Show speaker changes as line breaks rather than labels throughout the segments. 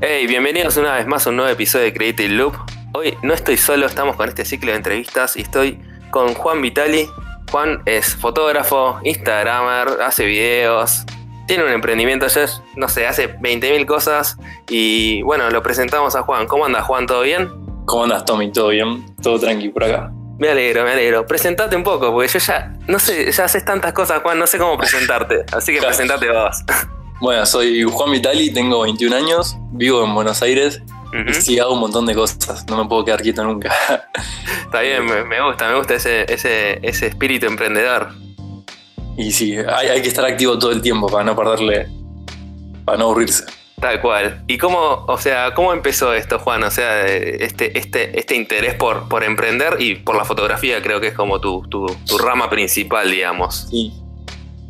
Hey, bienvenidos una vez más a un nuevo episodio de Creative Loop. Hoy no estoy solo, estamos con este ciclo de entrevistas y estoy con Juan Vitali. Juan es fotógrafo, instagramer, hace videos, tiene un emprendimiento, ya no sé, hace 20.000 cosas y bueno, lo presentamos a Juan. ¿Cómo anda Juan? ¿Todo bien?
¿Cómo andas Tommy? ¿Todo bien? Todo tranqui por acá.
Me alegro, me alegro. Presentate un poco, porque yo ya, no sé, ya haces tantas cosas, Juan, no sé cómo presentarte. Así que presentate vos.
Bueno, soy Juan Vitali, tengo 21 años, vivo en Buenos Aires y sí hago un montón de cosas, no me puedo quedar quieto nunca.
Está bien, me, gusta, me gusta ese, ese, ese espíritu emprendedor.
Y sí, hay, hay, que estar activo todo el tiempo para no perderle, para no aburrirse.
Tal cual. ¿Y cómo, o sea, cómo empezó esto, Juan? O sea, este, este, este interés por, por emprender y por la fotografía creo que es como tu, tu, tu rama principal, digamos.
Sí.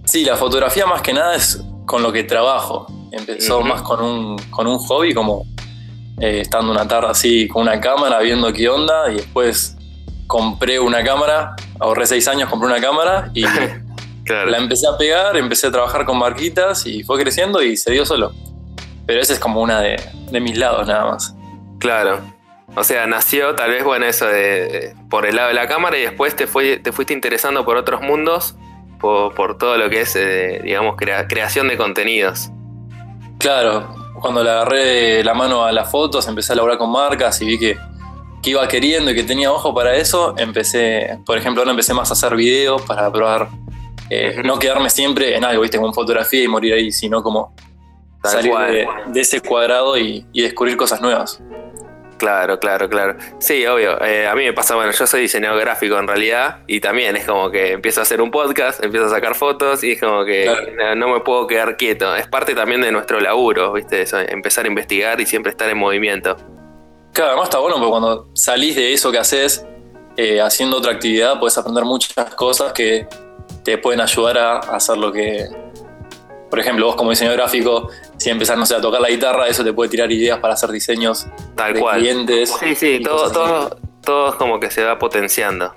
sí, la fotografía más que nada es con lo que trabajo. Empezó más con un, con un hobby, como eh, estando una tarde así con una cámara, viendo qué onda, y después compré una cámara, ahorré seis años, compré una cámara y la empecé a pegar, empecé a trabajar con marquitas y fue creciendo y se dio solo. Pero ese es como una de, de mis lados nada más.
Claro. O sea, nació tal vez, bueno, eso de, por el lado de la cámara y después te, fue, te fuiste interesando por otros mundos por, todo lo que es, eh, digamos, creación de contenidos.
Claro, cuando le agarré la mano a las fotos, empecé a laburar con marcas y vi que, iba queriendo y que tenía ojo para eso, empecé, por ejemplo, ahora empecé más a hacer videos para probar, eh, no quedarme siempre en algo, viste, como fotografía y morir ahí, sino como salir de, ese cuadrado y descubrir cosas nuevas.
Claro, claro, claro. Sí, obvio. Eh, a mí me pasa, bueno, yo soy diseñador gráfico en realidad y también es como que empiezo a hacer un podcast, empiezo a sacar fotos y es como que no, me puedo quedar quieto. Es parte también de nuestro laburo, ¿viste? Eso, empezar a investigar y siempre estar en movimiento.
Claro, además está bueno porque cuando salís de eso que haces, eh, haciendo otra actividad, puedes aprender muchas cosas que te pueden ayudar a hacer lo que, por ejemplo, vos como diseñador gráfico, si empezás, no sé, a tocar la guitarra, eso te puede tirar ideas para hacer diseños
Tal de cual.
clientes.
Sí, sí, todo, todo, todo es como que se va potenciando.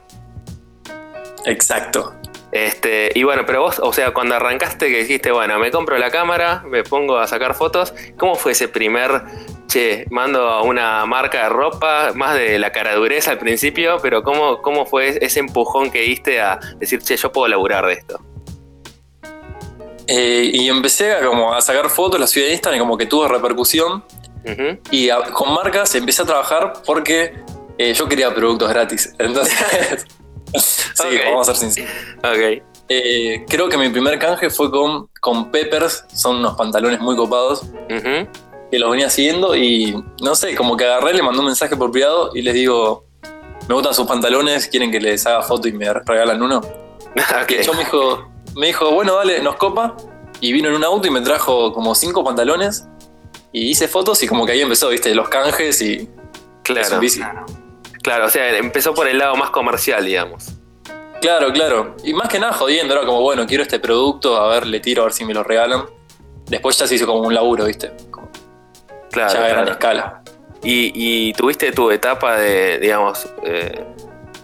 Exacto.
Este, y bueno, pero vos, o sea, cuando arrancaste que dijiste, bueno, me compro la cámara, me pongo a sacar fotos, ¿cómo fue ese primer, che, mando a una marca de ropa, más de la cara dureza al principio, pero cómo, cómo fue ese empujón que diste a decir, che, yo puedo laburar de esto?
Eh, y empecé a, como a sacar fotos, la subí a Instagram y como que tuvo repercusión. Y con marcas empecé a trabajar porque eh, yo quería productos gratis. Entonces, sí, vamos a ser sinceros. Eh, creo que mi primer canje fue con, con Peppers, son unos pantalones muy copados. Que los venía siguiendo y no sé, como que agarré, le mandé un mensaje por privado y les digo: Me gustan sus pantalones, quieren que les haga foto y me regalan uno. Que yo me dijo, me dijo, bueno, dale, nos copa. Y vino en un auto y me trajo como cinco pantalones. Y hice fotos y como que ahí empezó, viste, los canjes y.
Claro. Claro, o sea, empezó por el lado más comercial, digamos.
Claro, claro. Y más que nada jodiendo, era como, bueno, quiero este producto, a ver, le tiro a ver si me lo regalan. Después ya se hizo como un laburo, viste.
claro.
Ya a gran escala.
Y, tuviste tu etapa de, digamos, eh,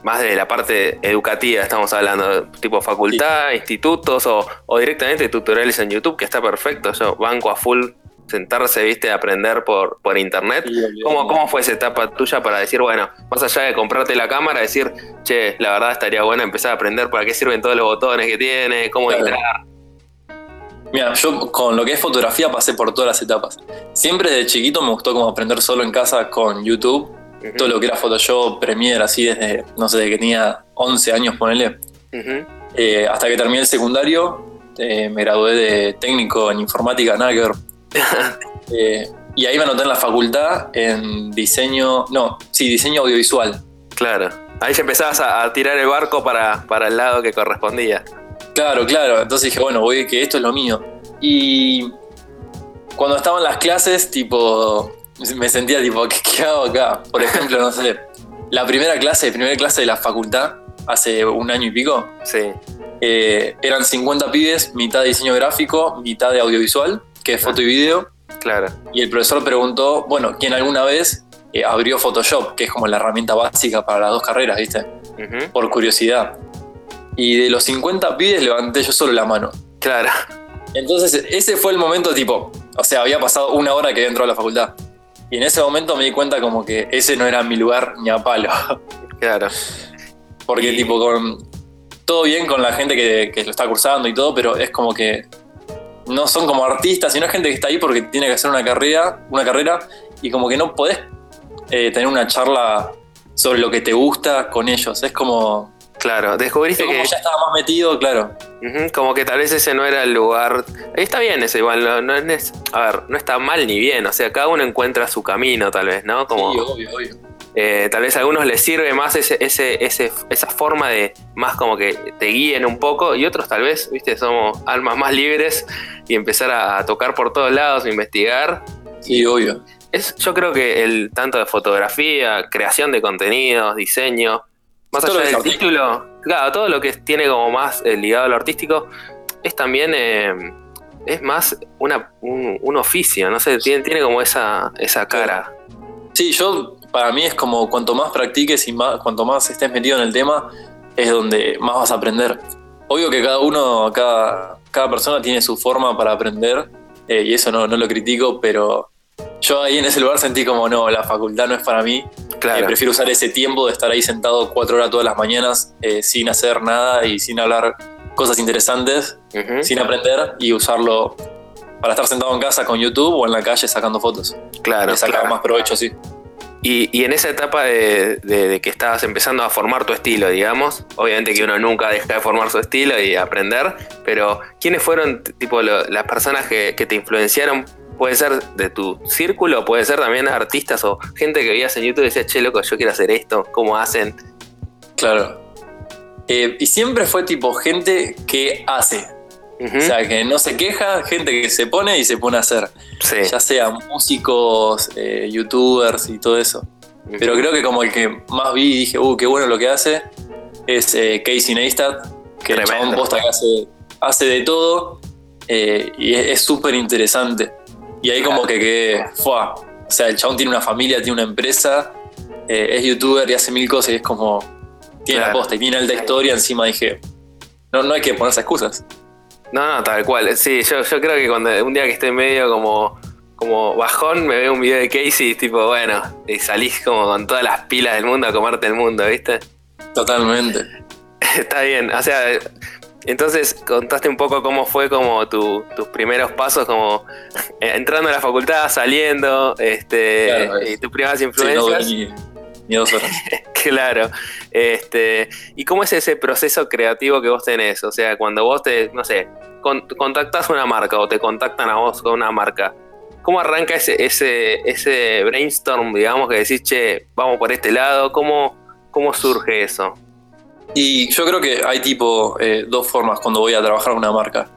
más de la parte educativa estamos hablando, tipo facultad, institutos o, directamente tutoriales en YouTube, que está perfecto. Yo banco a full sentarse, viste, a aprender por, por internet. ¿Cómo, ¿Cómo fue esa etapa tuya para decir, bueno, más allá de comprarte la cámara, decir, che, la verdad estaría bueno empezar a aprender para qué sirven todos los botones que tiene, cómo entrar?
Mira, yo con lo que es fotografía pasé por todas las etapas. Siempre desde chiquito me gustó como aprender solo en casa con YouTube todo lo que era Photoshop, Premiere, así desde, no sé, desde que tenía 11 años, ponele. Eh, hasta que terminé el secundario, eh, me gradué de técnico en informática, nada que ver. Eh, y ahí me anoté en la facultad en diseño, no, sí, diseño audiovisual.
Claro. Ahí ya empezabas a, tirar el barco para, para el lado que correspondía.
Claro, claro. Entonces dije, bueno, voy que esto es lo mío. Y cuando estaban las clases, tipo, me sentía tipo, ¿qué, hago acá? Por ejemplo, no sé, la primera clase, primera clase de la facultad, hace un año y pico.
Sí.
Eh, eran 50 pibes, mitad de diseño gráfico, mitad de audiovisual, que es foto y video.
Claro.
Y el profesor preguntó, bueno, ¿quién alguna vez eh, abrió Photoshop, que es como la herramienta básica para las dos carreras, ¿viste? Por curiosidad. Y de los 50 pibes levanté yo solo la mano.
Claro.
Entonces, ese fue el momento tipo, o sea, había pasado una hora que había entrado a la facultad. Y en ese momento me di cuenta como que ese no era mi lugar ni a palo.
Claro.
Porque tipo con todo bien con la gente que, que, lo está cursando y todo, pero es como que no son como artistas, sino gente que está ahí porque tiene que hacer una carrera, una carrera y como que no podés eh, tener una charla sobre lo que te gusta con ellos. Es como
Claro, descubriste
como
que.
ya estaba más metido, claro.
Como que tal vez ese no era el lugar. Está bien eso, igual. No, no es, a ver, no está mal ni bien. O sea, cada uno encuentra su camino, tal vez, ¿no? Como,
Sí, obvio, obvio.
eh, tal vez a algunos les sirve más ese, ese, ese, esa forma de más como que te guíen un poco. Y otros, tal vez, viste, somos almas más libres y empezar a tocar por todos lados, investigar.
Sí, obvio.
Es, yo creo que el tanto de fotografía, creación de contenidos, diseño, más
Todo
allá del
artístico.
título, claro, todo lo que tiene como más eh, ligado a lo artístico, es también eh, es más una, un, un oficio, no sé, tiene, tiene como esa, esa cara.
Sí, yo, para mí es como cuanto más practiques y más, cuanto más estés metido en el tema, es donde más vas a aprender. Obvio que cada uno, cada, cada persona tiene su forma para aprender, eh, y eso no, no lo critico, pero yo ahí en ese lugar sentí como, no, la facultad no es para mí.
Claro,
Eh, prefiero usar ese tiempo de estar ahí sentado cuatro horas todas las mañanas eh, sin hacer nada y sin hablar cosas interesantes, sin aprender y usarlo para estar sentado en casa con YouTube o en la calle sacando fotos.
claro,
Le sacar
claro.
más provecho, sí.
Y, y en esa etapa de, de- de que estabas empezando a formar tu estilo, digamos, obviamente que uno nunca deja de formar su estilo y aprender, pero ¿quiénes fueron tipo lo- las personas que, que te influenciaron? Puede ser de tu círculo, puede ser también artistas o gente que veías en YouTube y decías, che, loco, yo quiero hacer esto, ¿cómo hacen?
Claro. Eh, y siempre fue tipo gente que hace. O sea, que no se queja, gente que se pone y se pone a hacer.
sí.
Ya sea músicos, eh, youtubers y todo eso. Pero creo que como el que más vi y dije, uh, qué bueno lo que hace, es eh, Casey Neistat, que el
Tremendo.
chabón posta que hace, hace de todo y es es súper interesante. Y ahí como que quedé, fuá. O sea, el chabón tiene una familia, tiene una empresa, eh, es youtuber y hace mil cosas y es como, tiene la posta y tiene alta historia encima, dije, no, no hay que ponerse excusas.
No, no, tal cual. Sí, yo, yo creo que cuando un día que esté medio como, como bajón, me veo un video de Casey y tipo, bueno, y salís como con todas las pilas del mundo a comerte el mundo, ¿viste?
Totalmente.
Está bien, o sea, entonces contaste un poco cómo fue como tu- tus primeros pasos, como eh, entrando a la facultad, saliendo, este,
Claro,
y tus primeras
Sí, no
influencias.
ni dos horas.
claro. Este, ¿y cómo es ese proceso creativo que vos tenés? O sea, cuando vos te, no sé, con- contactás una marca o te contactan a vos con una marca. ¿Cómo arranca ese, ese, ese brainstorm, digamos, que decís, che, vamos por este lado? ¿Cómo, cómo surge eso?
Y yo creo que hay tipo eh, dos formas cuando voy a trabajar con una marca.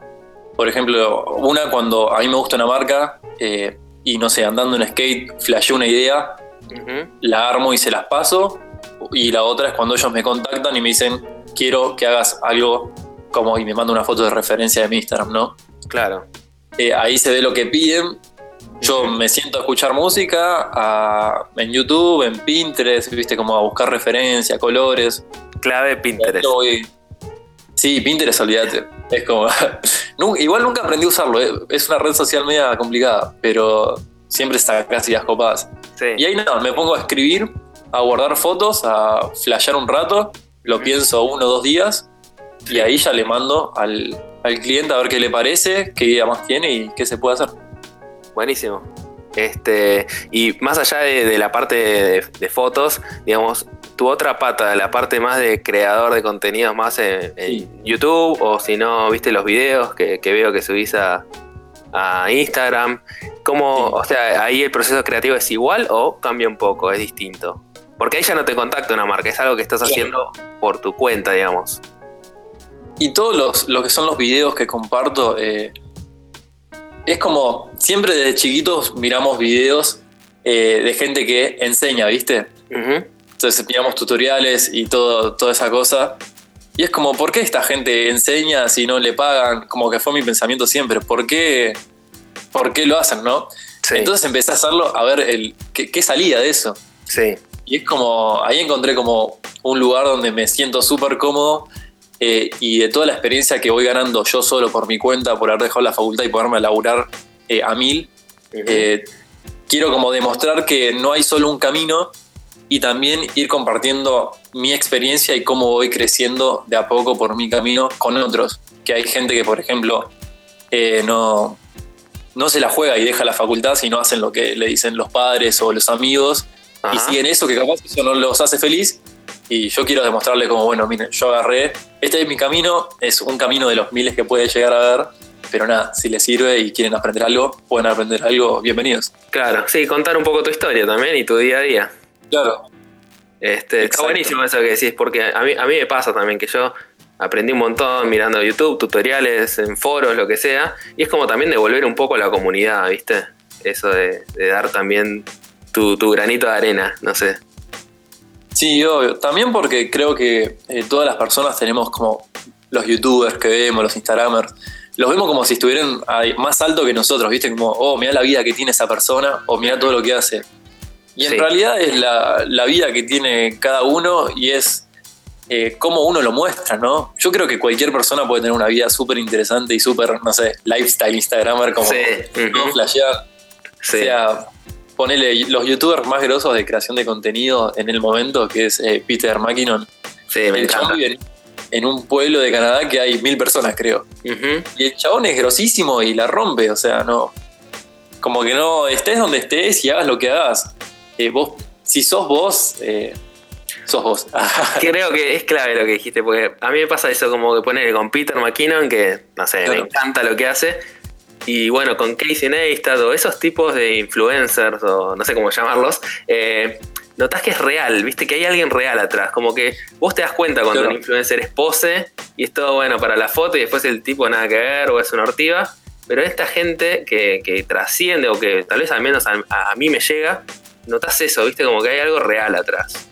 Por ejemplo, una cuando a mí me gusta una marca eh, y no sé, andando en skate, flasheo una idea, la armo y se las paso. Y la otra es cuando ellos me contactan y me dicen, quiero que hagas algo como y me manda una foto de referencia de mi Instagram, ¿no?
Claro.
Eh, ahí se ve lo que piden. Yo me siento a escuchar música a- en YouTube, en Pinterest, viste, como a buscar referencia, colores.
Clave Pinterest.
Voy- Sí, Pinterest, olvídate. Es como. Igual nunca aprendí a usarlo. eh. Es una red social media complicada, pero siempre sacas ideas copadas.
Sí.
Y ahí nada, me pongo a escribir, a guardar fotos, a flashear un rato, lo pienso uno o dos días, y ahí ya le mando al, al cliente a ver qué le parece, qué idea más tiene y qué se puede hacer.
Buenísimo. Este, y más allá de, de la parte de, de fotos, digamos, tu otra pata, la parte más de creador de contenidos más en, en
Sí.
YouTube, o si no, viste los videos que, que veo que subís a, a Instagram. ¿Cómo,
Sí.
o sea, ahí el proceso creativo es igual o cambia un poco, es distinto? Porque ahí ya no te contacta una marca, es algo que estás haciendo por tu cuenta, digamos.
Y todos los, lo que son los videos que comparto, eh, es como, siempre desde chiquitos miramos videos eh, de gente que enseña, ¿viste?
Ujú,
Entonces miramos tutoriales y todo, toda esa cosa. Y es como, ¿por qué esta gente enseña si no le pagan? Como que fue mi pensamiento siempre. ¿Por qué, por qué lo hacen, no?
Sí,
Entonces empecé a hacerlo, a ver el, qué, qué salía de eso.
sí,
Y es como, ahí encontré como un lugar donde me siento súper cómodo eh, y de toda la experiencia que voy ganando yo solo por mi cuenta, por haber dejado la facultad y poderme laburar eh, a mil, eh, quiero como demostrar que no hay solo un camino y también ir compartiendo mi experiencia y cómo voy creciendo de a poco por mi camino con otros. Que hay gente que, por ejemplo, eh, no, no se la juega y deja la facultad si no hacen lo que le dicen los padres o los amigos y siguen eso que capaz eso no los hace feliz. Y yo quiero demostrarle como, bueno, miren, yo agarré, este es mi camino, es un camino de los miles que puede llegar a ver, pero nada, si les sirve y quieren aprender algo, pueden aprender algo, bienvenidos.
Claro, sí, contar un poco tu historia también y tu día a día.
Claro.
Este, está buenísimo eso que decís, porque a mí, a mí me pasa también que yo aprendí un montón mirando YouTube, tutoriales, en foros, lo que sea, y es como también devolver un poco a la comunidad, ¿viste? Eso de, dar también tu, granito de arena, no sé.
Sí, obvio. También porque creo que eh, todas las personas tenemos como los youtubers que vemos, los instagramers, los vemos como si estuvieran más alto que nosotros, ¿viste? Como, oh, mira la vida que tiene esa persona, o mira todo lo que hace. Y en realidad es la, la, vida que tiene cada uno y es eh, cómo uno lo muestra, ¿no? Yo creo que cualquier persona puede tener una vida súper interesante y súper, no sé, lifestyle Instagramer como
sí.
flashear. O sea, ponele los youtubers más grosos de creación de contenido en el momento, que es eh, Peter McKinnon.
Sí, me encanta.
en un pueblo de Canadá que hay mil personas, creo. Y el chabón es grosísimo y la rompe, o sea, no. Como que no estés donde estés y hagas lo que hagas. Eh, vos, si sos vos, sos vos.
Creo que es clave lo que dijiste, porque a mí me pasa eso como que poner con Peter McKinnon, que no sé, me encanta lo que hace. Y bueno, con Casey Neistat o esos tipos de influencers, o no sé cómo llamarlos, eh, notás que es real, viste que hay alguien real atrás. Como que vos te das cuenta cuando un influencer es pose y es todo bueno para la foto y después el tipo nada que ver o es una ortiva. Pero esta gente que, trasciende o que tal vez al menos a, a mí me llega, notas eso, viste, como que hay algo real atrás.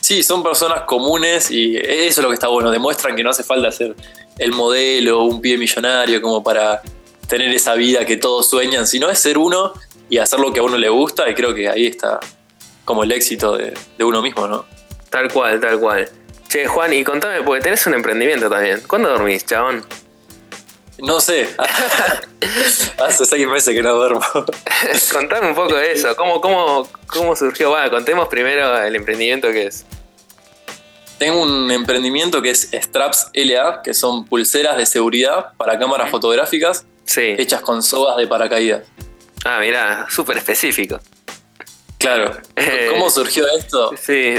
Sí, son personas comunes y eso es lo que está bueno. Demuestran que no hace falta ser el modelo, un pie millonario como para tener esa vida que todos sueñan, sino es ser uno y hacer lo que a uno le gusta y creo que ahí está como el éxito de, uno mismo, ¿no?
Tal cual, tal cual. Che, Juan, y contame, porque tenés un emprendimiento también. ¿Cuándo dormís, chabón?
No sé. Hace seis meses que no duermo.
contame un poco de eso. ¿Cómo, cómo, cómo surgió? Bueno, contemos primero el emprendimiento que es.
Tengo un emprendimiento que es Straps LA, que son pulseras de seguridad para cámaras fotográficas hechas con sogas de paracaídas.
Ah, mira, súper específico.
Claro. Eh, ¿Cómo surgió esto?
Sí.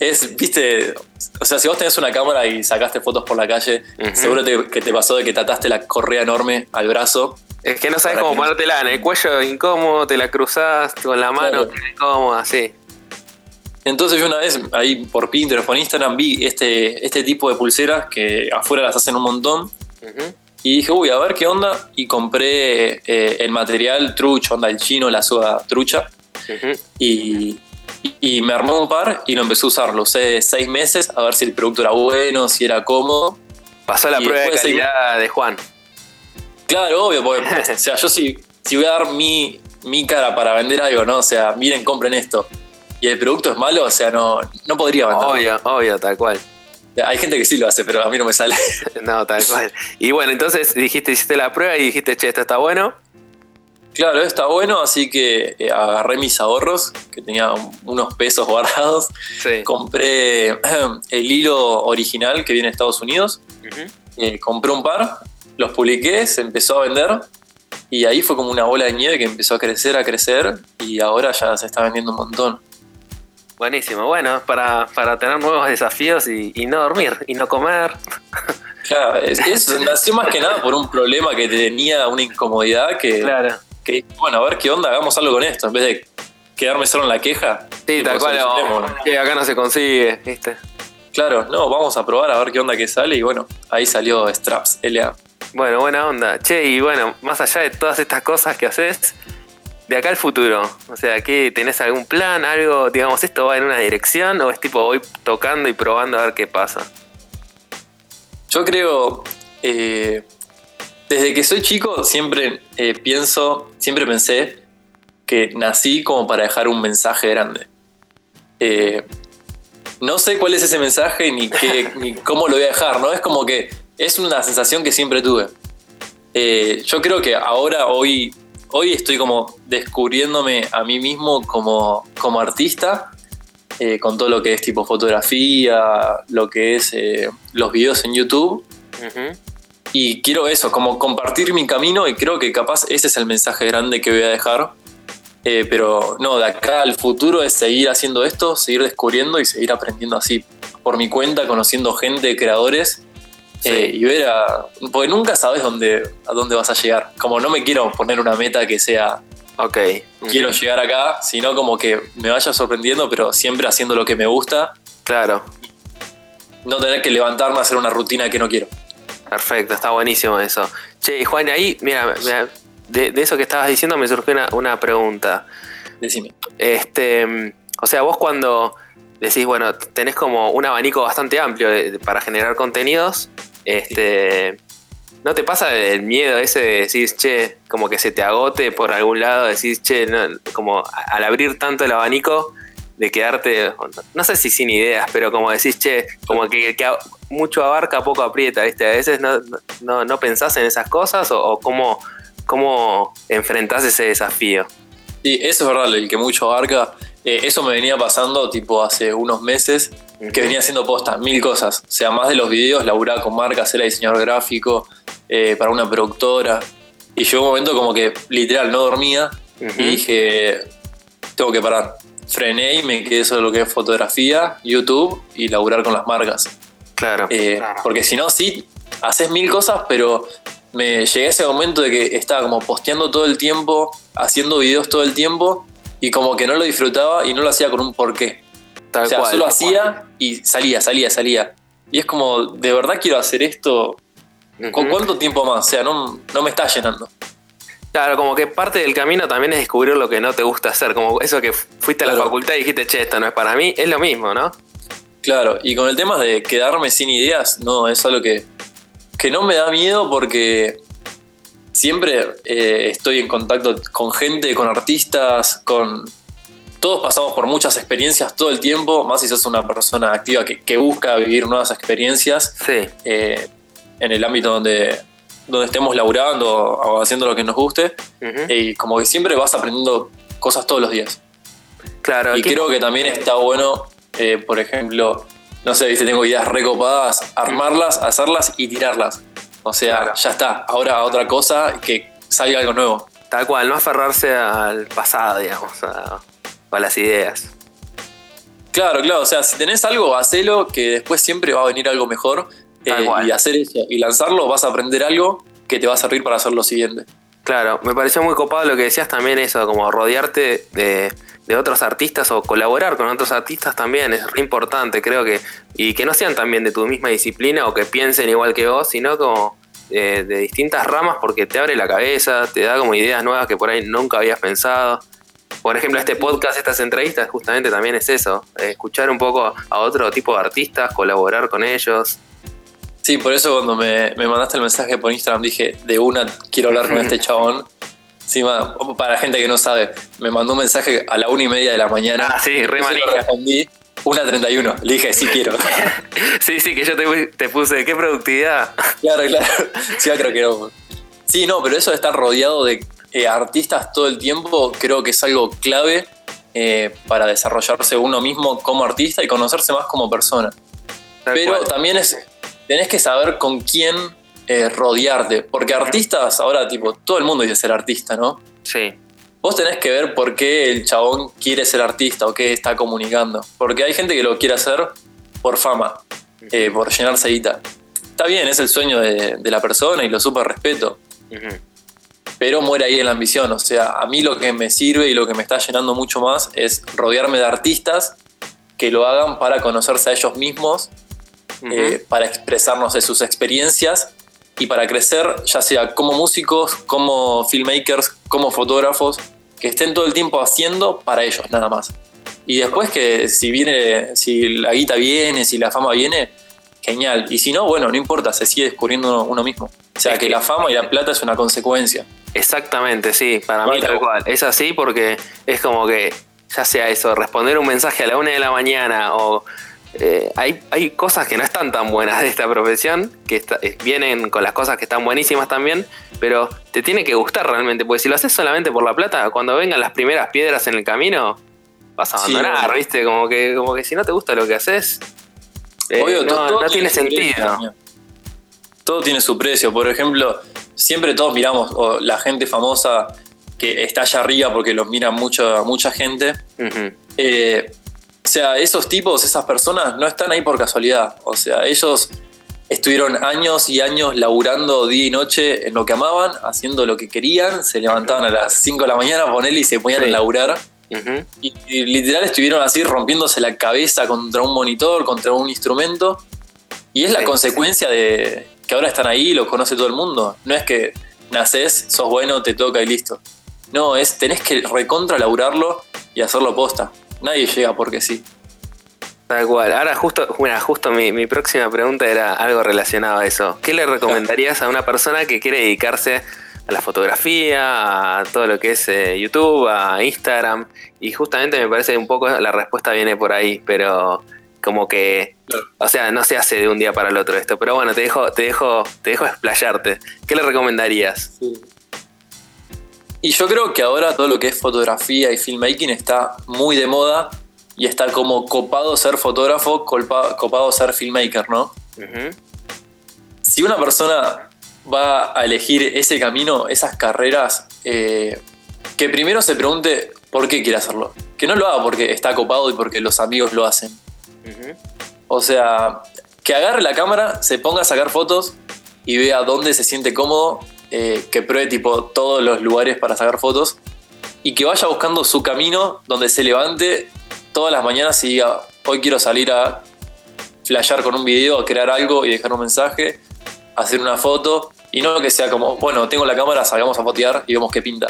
es, viste, o sea, si vos tenés una cámara y sacaste fotos por la calle, seguro que te pasó de que trataste la correa enorme al brazo.
Es que no sabes cómo ponértela en el cuello incómodo, te la cruzás con la mano incómoda, sí.
Entonces yo una vez ahí por Pinterest o Instagram vi este, este tipo de pulseras que afuera las hacen un montón. Y dije, uy, a ver qué onda. Y compré eh, el material trucho, onda el chino, la soda trucha. y, y, me armó un par y lo empecé a usar. Lo usé seis meses a ver si el producto era bueno, si era cómodo.
Pasó la prueba de calidad de Juan.
Claro, obvio, porque, o sea, yo si, si voy a dar mi, mi cara para vender algo, ¿no? O sea, miren, compren esto y el producto es malo, o sea, no, no podría
mandar. Obvio, obvio, tal cual.
Hay gente que sí lo hace, pero a mí no me sale.
no, tal cual. Y bueno, entonces dijiste, hiciste la prueba y dijiste, che, esto está bueno.
Claro, está bueno, así que eh, agarré mis ahorros, que tenía unos pesos guardados. Sí. Compré el hilo original que viene de Estados Unidos. Eh, compré un par, los publiqué, se empezó a vender. Y ahí fue como una bola de nieve que empezó a crecer, a crecer. Y ahora ya se está vendiendo un montón.
Buenísimo, bueno, para, tener nuevos desafíos y, no dormir y no comer.
Claro, es, nació más que nada por un problema que tenía, una incomodidad que,
claro.
que, bueno, a ver qué onda, hagamos algo con esto, en vez de quedarme solo en la queja.
Sí, tal cual, que acá no se consigue, ¿viste?
Claro, no, vamos a probar a ver qué onda que sale y bueno, ahí salió Straps LA.
Bueno, buena onda. Che, y bueno, más allá de todas estas cosas que haces, de acá al futuro? O sea, ¿qué, ¿tenés algún plan? ¿Algo, digamos, esto va en una dirección o es tipo voy tocando y probando a ver qué pasa?
Yo creo, eh, desde que soy chico siempre eh, pienso, siempre pensé que nací como para dejar un mensaje grande. Eh, no sé cuál es ese mensaje ni, qué, ni cómo lo voy a dejar, ¿no? Es como que es una sensación que siempre tuve. yo creo que ahora, hoy, hoy estoy como descubriéndome a mí mismo como, como artista, eh, con todo lo que es tipo fotografía, lo que es eh, los videos en YouTube. Y quiero eso, como compartir mi camino y creo que capaz ese es el mensaje grande que voy a dejar. Eh, pero no, de acá al futuro es seguir haciendo esto, seguir descubriendo y seguir aprendiendo así por mi cuenta, conociendo gente, creadores eh, y ver a. Porque nunca sabes dónde, a dónde vas a llegar. Como no me quiero poner una meta que sea.
Ok.
Quiero llegar acá, sino como que me vaya sorprendiendo, pero siempre haciendo lo que me gusta.
Claro.
No tener que levantarme a hacer una rutina que no quiero.
Perfecto, está buenísimo eso. Che, Juan, ahí, mira, de, eso que estabas diciendo me surgió una, una pregunta.
Decime.
Este, o sea, vos cuando decís, bueno, tenés como un abanico bastante amplio para generar contenidos, este, ¿no te pasa el miedo ese de decir, che, como que se te agote por algún lado, decís, che, como al abrir tanto el abanico, de quedarte, no sé si sin ideas, pero como decís, che, como que, mucho abarca, poco aprieta, ¿viste? A veces no, no, pensás en esas cosas o, cómo, cómo enfrentás ese desafío.
Sí, eso es verdad, el que mucho abarca eh, eso me venía pasando tipo hace unos meses, que venía haciendo posta, mil cosas. O sea, más de los videos, laburaba con marcas, era diseñador gráfico eh, para una productora. Y llegó un momento como que literal no dormía y dije, tengo que parar. Frené y me quedé solo lo que es fotografía, YouTube y laburar con las marcas.
Claro.
Eh, porque si no, sí, haces mil cosas, pero me llegué a ese momento de que estaba como posteando todo el tiempo, haciendo videos todo el tiempo y como que no lo disfrutaba y no lo hacía con un porqué. o sea, solo hacía y salía, salía, salía. Y es como, ¿de verdad quiero hacer esto? ¿Con cuánto tiempo más? O sea, no, no me está llenando.
Claro, como que parte del camino también es descubrir lo que no te gusta hacer. Como eso que fuiste a la facultad y dijiste, che, esto no es para mí, es lo mismo, ¿no?
Claro, y con el tema de quedarme sin ideas, no, es algo que, que no me da miedo porque siempre eh, estoy en contacto con gente, con artistas, con... Todos pasamos por muchas experiencias todo el tiempo, más si sos una persona activa que, busca vivir nuevas experiencias
sí.
Eh, en el ámbito donde, donde estemos laburando o haciendo lo que nos guste. Y como que siempre vas aprendiendo cosas todos los días.
Claro.
Y creo que también está bueno, eh, por ejemplo, no sé, viste, tengo ideas recopadas, armarlas, hacerlas y tirarlas. O sea, ya está. Ahora otra cosa, que salga algo nuevo.
Tal cual, no aferrarse al pasado, digamos, a, las ideas.
Claro, claro. O sea, si tenés algo, hacelo, que después siempre va a venir algo mejor. Eh, y hacer eso y lanzarlo, vas a aprender algo que te va a servir para hacer lo siguiente.
Claro, me pareció muy copado lo que decías también, eso, como rodearte de, de otros artistas o colaborar con otros artistas también es re importante, creo que, y que no sean también de tu misma disciplina o que piensen igual que vos, sino como eh, de distintas ramas porque te abre la cabeza, te da como ideas nuevas que por ahí nunca habías pensado. Por ejemplo, este podcast, estas entrevistas, justamente también es eso, escuchar un poco a otro tipo de artistas, colaborar con ellos.
Sí, por eso cuando me, me mandaste el mensaje por Instagram dije, de una quiero hablar con este chabón Encima, para la gente que no sabe, me mandó un mensaje a la una y media de la mañana.
Ah, sí, re
Le respondí, una 31. Le dije, sí quiero.
sí, sí, que yo te, puse, qué productividad.
claro, claro. Sí, creo que no. Sí, no, pero eso de estar rodeado de eh, artistas todo el tiempo, creo que es algo clave eh, para desarrollarse uno mismo como artista y conocerse más como persona. pero también es, tenés que saber con quién eh, rodearte. Porque artistas, ahora, tipo, todo el mundo dice ser artista, ¿no?
Sí.
Vos tenés que ver por qué el chabón quiere ser artista o qué está comunicando. Porque hay gente que lo quiere hacer por fama, eh, por llenarse guita. Está bien, es el sueño de, la persona y lo súper respeto. Pero muere ahí en la ambición. O sea, a mí lo que me sirve y lo que me está llenando mucho más es rodearme de artistas que lo hagan para conocerse a ellos mismos, eh, para expresarnos de sus experiencias y para crecer, ya sea como músicos, como filmmakers, como fotógrafos, que estén todo el tiempo haciendo para ellos, nada más. Y después que si viene, si la guita viene, si la fama viene, genial. Y si no, bueno, no importa, se sigue descubriendo uno mismo. O sea, que, la fama y la plata es una consecuencia.
Exactamente, sí, para mí tal cual. Es así porque es como que, ya sea eso, responder un mensaje a la una de la mañana o eh, hay, hay cosas que no están tan buenas de esta profesión, que eh, vienen con las cosas que están buenísimas también, pero te tiene que gustar realmente, porque si lo haces solamente por la plata, cuando vengan las primeras piedras en el camino, vas a abandonar, ¿viste? Como que, como que si no te gusta lo que haces, eh, no, tiene sentido.
todo tiene su precio. Por ejemplo, siempre todos miramos o la gente famosa que está allá arriba porque los mira mucha, mucha gente. Sea, esos tipos, esas personas no están ahí por casualidad. O sea, ellos estuvieron años y años laburando día y noche en lo que amaban, haciendo lo que querían, se levantaban a las 5 de la mañana, ponele y se ponían a laburar. y, literal estuvieron así rompiéndose la cabeza contra un monitor, contra un instrumento. Y es la consecuencia de que ahora están ahí y los conoce todo el mundo. No es que naces, sos bueno, te toca y listo. No, es tenés que recontra laburarlo y hacerlo posta. Nadie llega porque sí.
Tal cual. Ahora justo, bueno, justo mi, próxima pregunta era algo relacionado a eso. ¿Qué le recomendarías a una persona que quiere dedicarse a la fotografía, a todo lo que es eh, YouTube, a Instagram? Y justamente me parece que un poco la respuesta viene por ahí, pero como que, o sea, no se hace de un día para el otro esto. Pero bueno, te dejo, te dejo, te dejo explayarte. ¿Qué le recomendarías?
Y yo creo que ahora todo lo que es fotografía y filmmaking está muy de moda y está como copado ser fotógrafo, copado ser filmmaker, ¿no? Si una persona va a elegir ese camino, esas carreras, eh, que primero se pregunte por qué quiere hacerlo. Que no lo haga porque está copado y porque los amigos lo hacen. O sea, que agarre la cámara, se ponga a sacar fotos y vea dónde se siente cómodo eh, que pruebe tipo todos los lugares para sacar fotos y que vaya buscando su camino donde se levante todas las mañanas y diga, hoy quiero salir a flashear con un video, a crear algo y dejar un mensaje, hacer una foto y no que sea como, bueno, tengo la cámara, salgamos a fotear y vemos qué pinta.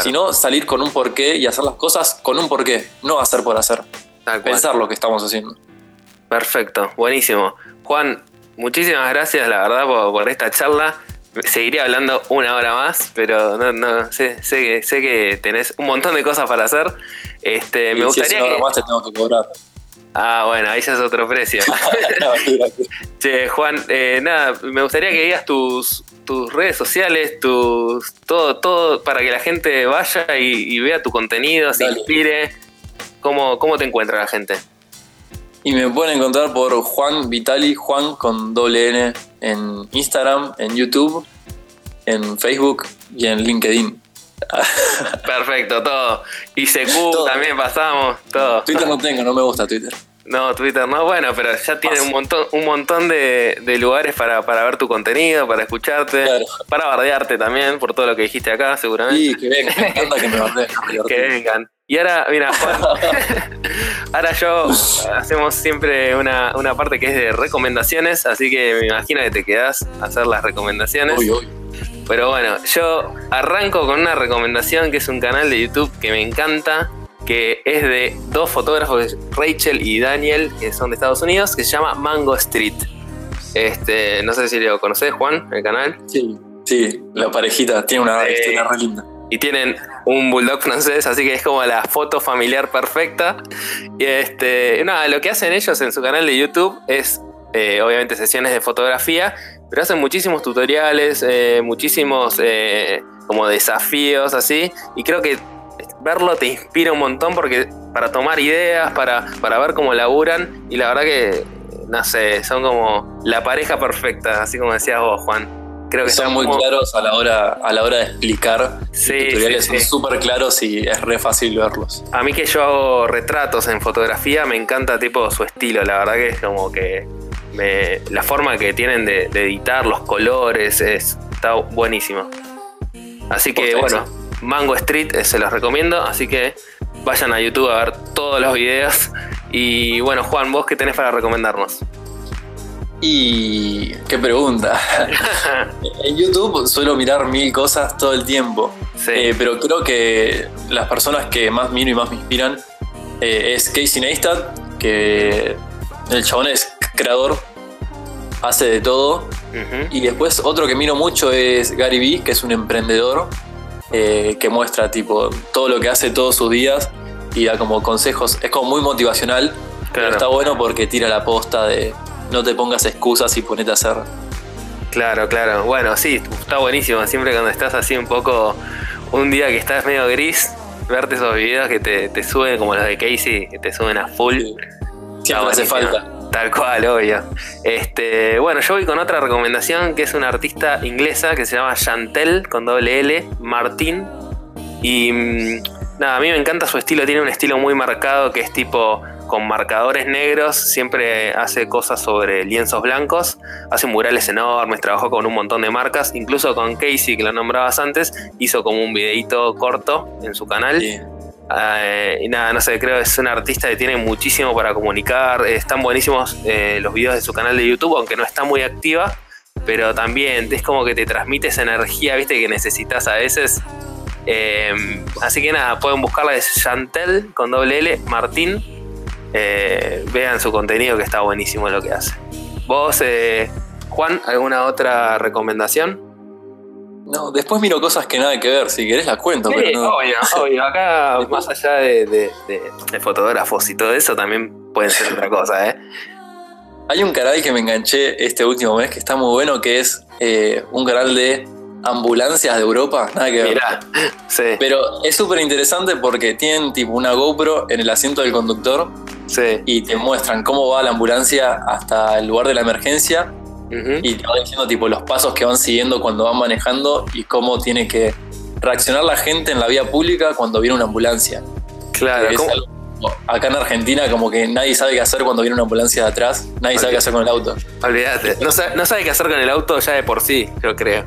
Sino salir con un porqué y hacer las cosas con un porqué, no hacer por hacer. Pensar lo que estamos haciendo.
Perfecto, buenísimo. Juan, muchísimas gracias, la verdad, por esta charla seguiría hablando una hora más, pero no, no sé, sé, que, sé que tenés un montón de cosas para hacer. Este, me gustaría.
Si más te tengo que cobrar.
Ah, bueno, ahí ya es otro precio. che, Juan, eh, nada, me gustaría que digas tus, tus redes sociales, tus todo, todo, para que la gente vaya y, vea tu contenido, se inspire. ¿Cómo, ¿Cómo te encuentra la gente?
Y me pueden encontrar por Juan Vitali, Juan con doble N en Instagram, en YouTube, en Facebook y en LinkedIn.
Perfecto, todo. Y CQ también pasamos, todo.
Twitter no tengo, no me gusta Twitter.
No, Twitter no, bueno, pero ya tiene un montón, un montón de, lugares para, ver tu contenido, para escucharte, para bardearte también por todo lo que dijiste acá, seguramente.
Sí, que vengan, me encanta que me bardeen.
que vengan. Y ahora, mira, Juan, ahora yo hacemos siempre una, parte que es de recomendaciones, así que me imagino que te quedas a hacer las recomendaciones. Pero bueno, yo arranco con una recomendación que es un canal de YouTube que me encanta, que es de dos fotógrafos, Rachel y Daniel, que son de Estados Unidos, que se llama Mango Street. Este, no sé si lo conoces, Juan, el canal.
Sí, sí, la parejita tiene una historia re linda
y tienen un bulldog francés, así que es como la foto familiar perfecta. Y este, nada, lo que hacen ellos en su canal de YouTube es eh, obviamente sesiones de fotografía, pero hacen muchísimos tutoriales, eh, muchísimos eh, como desafíos así, y creo que verlo te inspira un montón porque para tomar ideas, para, para ver cómo laburan, y la verdad que, no sé, son como la pareja perfecta, así como decías vos, Juan.
Creo que son muy claros a la hora, a la hora de explicar. Sí, Los tutoriales son súper claros y es re fácil verlos.
A mí que yo hago retratos en fotografía, me encanta tipo su estilo. La verdad que es como que la forma que tienen de, editar, los colores, es, está buenísimo. Así que bueno, Mango Street eh, se los recomiendo. Así que vayan a YouTube a ver todos los videos. Y bueno, Juan, vos qué tenés para recomendarnos.
Y qué pregunta. en YouTube suelo mirar mil cosas todo el tiempo. Eh, pero creo que las personas que más miro y más me inspiran eh, es Casey Neistat, que el chabón es creador, hace de todo. Y después otro que miro mucho es Gary Vee, que es un emprendedor eh, que muestra tipo todo lo que hace todos sus días y da como consejos. Es como muy motivacional Pero está bueno porque tira la posta de no te pongas excusas y ponete a hacer.
Claro, claro. Bueno, sí, está buenísimo. Siempre cuando estás así un poco, un día que estás medio gris, verte esos videos que te, suben como los de Casey, que te suben a full.
Siempre hace falta.
Tal cual, obvio. Este, bueno, yo voy con otra recomendación que es una artista inglesa que se llama Chantel con doble L, Martín. Y mm, nada, a mí me encanta su estilo, tiene un estilo muy marcado que es tipo con marcadores negros, siempre hace cosas sobre lienzos blancos, hace murales enormes, trabajó con un montón de marcas, incluso con Casey, que lo nombrabas antes, hizo como un videito corto en su canal. Eh, y nada, no sé, creo que es una artista que tiene muchísimo para comunicar. Están buenísimos eh, los videos de su canal de YouTube, aunque no está muy activa. Pero también es como que te transmite esa energía, viste, que necesitas a veces. Eh, así que nada, pueden buscarla de Chantel con doble L, Martín. vean su contenido que está buenísimo lo que hace. ¿Vos, Juan, alguna otra recomendación?
No, después miro cosas que nada que ver, si querés las cuento, pero no.
Obvio, obvio. Acá, más allá de, fotógrafos y todo eso, también pueden ser otra cosa, ¿eh?
Hay un canal que me enganché este último mes que está muy bueno, que es eh, un canal de ambulancias de Europa, nada que ver. Mirá, sí. Pero es súper interesante porque tienen tipo una GoPro en el asiento del conductor sí. y te muestran cómo va la ambulancia hasta el lugar de la emergencia y te va diciendo tipo los pasos que van siguiendo cuando van manejando y cómo tiene que reaccionar la gente en la vía pública cuando viene una ambulancia.
Claro.
acá en Argentina como que nadie sabe qué hacer cuando viene una ambulancia de atrás, nadie sabe qué hacer con el auto.
Olvídate, no sabe, no sabe qué hacer con el auto ya de por sí, yo creo.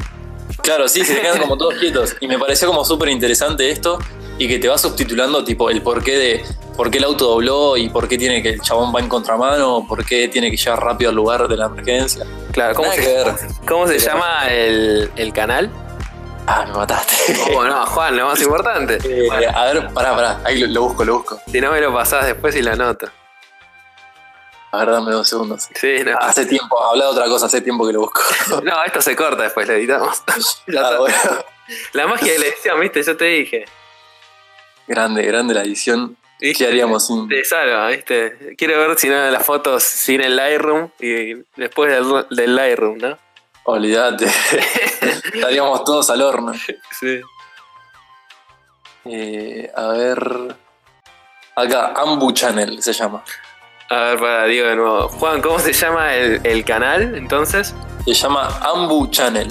Claro, sí, se quedan como todos quietos. Y me pareció como súper interesante esto y que te va subtitulando tipo el porqué de por qué el auto dobló y por qué tiene que el chabón va en contramano, por qué tiene que llegar rápido al lugar de la emergencia.
Claro, ¿cómo se, ¿cómo se llama el, canal?
Ah, me mataste.
¿Cómo no, Juan? Lo más importante.
Eh, a ver, pará, pará. Ahí lo, busco, lo busco.
Si no me lo pasás después y lo anoto.
A ver, dame dos segundos.
Sí, no.
Hace tiempo, hablado de otra cosa, hace tiempo que lo busco.
no, esto se corta después, lo editamos. ah, bueno. La magia de la edición, viste, yo te dije.
Grande, grande la edición. ¿Qué haríamos sin.?
Te salva, ¿viste? Quiero ver si no las fotos sin el Lightroom y después del, del Lightroom, ¿no?
Olvídate. Estaríamos todos al horno.
Sí.
Eh, a ver. Acá, Ambu Channel se llama.
A ver, para, digo de nuevo. Juan, ¿cómo se llama el, el canal entonces?
Se llama Ambu Channel.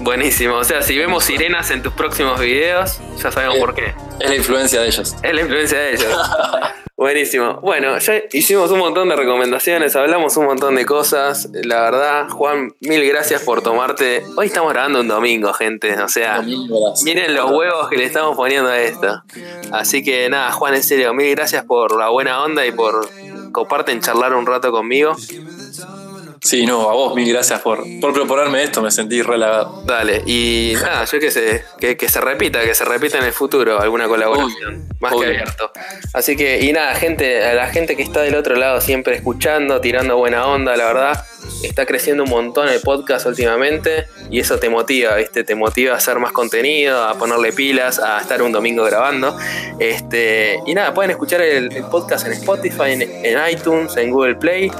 Buenísimo. O sea, si vemos sirenas en tus próximos videos, ya sabemos por qué.
Es la influencia de ellos.
Es la influencia de ellos. Buenísimo. Bueno, ya hicimos un montón de recomendaciones, hablamos un montón de cosas. La verdad, Juan, mil gracias por tomarte. Hoy estamos grabando un domingo, gente. O sea, miren los huevos que le estamos poniendo a esto. Así que nada, Juan, en serio, mil gracias por la buena onda y por comparten charlar un rato conmigo.
Sí, no, a vos mil gracias por, por proponerme esto, me sentí relajado.
Dale, y nada, yo qué sé, que, se repita, que se repita en el futuro alguna colaboración, más que abierto. Así que, y nada, gente, a la gente que está del otro lado siempre escuchando, tirando buena onda, la verdad, está creciendo un montón el podcast últimamente y eso te motiva, ¿viste? Te motiva a hacer más contenido, a ponerle pilas, a estar un domingo grabando. Este, y nada, pueden escuchar el, podcast en Spotify, en iTunes, en Google Play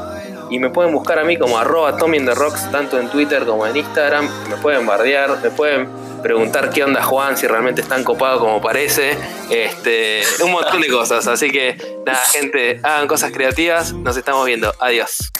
y me pueden buscar a mí como arroba Tommy tanto en Twitter como en Instagram. Me pueden bardear, me pueden preguntar qué onda Juan, si realmente es tan copado como parece. Este, un montón de cosas. Así que nada, gente, hagan cosas creativas. Nos estamos viendo. Adiós.